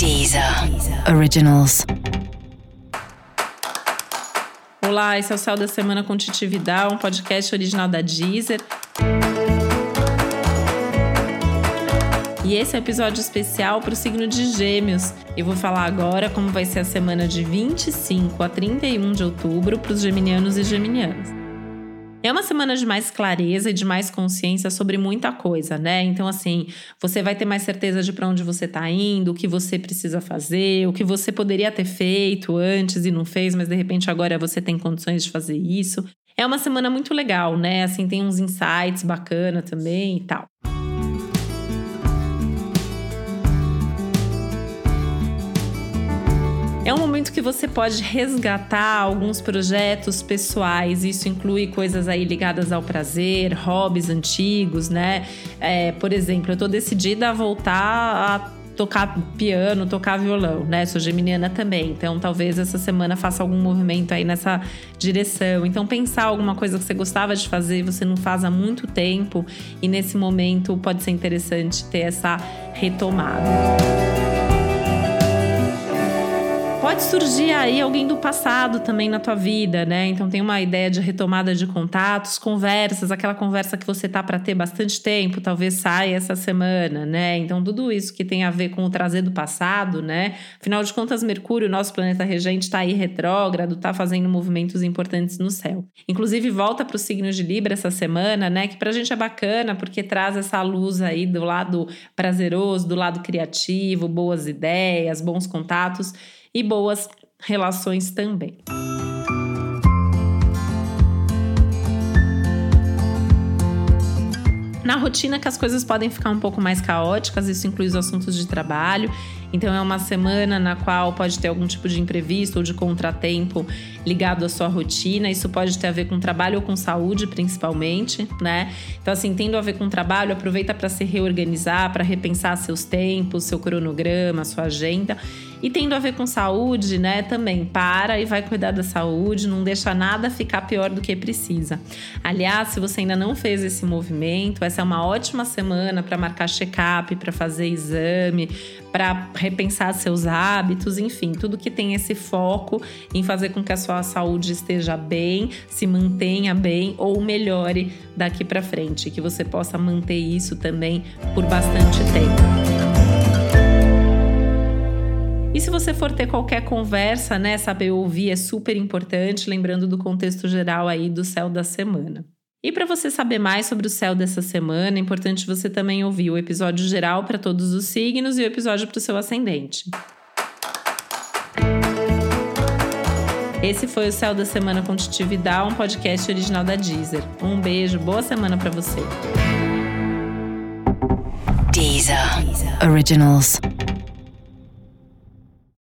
Deezer Originals. Olá, esse é o Céu da Semana com Titi Vidal, um podcast original da Deezer. E esse é um episódio especial para o signo de Gêmeos. Eu vou falar agora como vai ser a semana de 25 a 31 de outubro para os geminianos e geminianas. É uma semana de mais clareza e de mais consciência sobre muita coisa, né? Então, assim, você vai ter mais certeza de para onde você está indo, o que você precisa fazer, o que você poderia ter feito antes e não fez, mas de repente agora você tem condições de fazer isso. É uma semana muito legal, né? Assim, tem uns insights bacana também e tal. É um momento que você pode resgatar alguns projetos pessoais. Isso inclui coisas aí ligadas ao prazer, hobbies antigos, né? É, por exemplo, eu tô decidida a voltar a tocar piano, tocar violão, né? Sou geminiana também, então talvez essa semana faça algum movimento aí nessa direção. Então pensar alguma coisa que você gostava de fazer você não faz há muito tempo e nesse momento pode ser interessante ter essa retomada. Pode surgir aí alguém do passado também na tua vida, né? Então tem uma ideia de retomada de contatos, conversas, aquela conversa que você tá para ter bastante tempo, talvez saia essa semana, né? Então tudo isso que tem a ver com o trazer do passado, né? Afinal de contas, Mercúrio, nosso planeta regente, está aí retrógrado, tá fazendo movimentos importantes no céu. Inclusive volta para o signo de Libra essa semana, né? Que pra gente é bacana porque traz essa luz aí do lado prazeroso, do lado criativo, boas ideias, bons contatos e boas relações também. Na rotina que as coisas podem ficar um pouco mais caóticas, isso inclui os assuntos de trabalho. Então é uma semana na qual pode ter algum tipo de imprevisto ou de contratempo ligado à sua rotina. Isso pode ter a ver com trabalho ou com saúde, principalmente, né? Então assim, tendo a ver com trabalho, aproveita para se reorganizar, para repensar seus tempos, seu cronograma, sua agenda e tendo a ver com saúde, né, também para e vai cuidar da saúde, não deixa nada ficar pior do que precisa. Aliás, se você ainda não fez esse movimento, essa é uma ótima semana para marcar check-up, para fazer exame, para repensar seus hábitos, enfim, tudo que tem esse foco em fazer com que a sua saúde esteja bem, se mantenha bem ou melhore daqui para frente, que você possa manter isso também por bastante tempo. E se você for ter qualquer conversa, né, saber ouvir é super importante, lembrando do contexto geral aí do céu da semana. E para você saber mais sobre o céu dessa semana, é importante você também ouvir o episódio geral para todos os signos e o episódio para o seu ascendente. Esse foi o Céu da Semana com Titi Vidal, um podcast original da Deezer. Um beijo, boa semana para você. Deezer. Originals.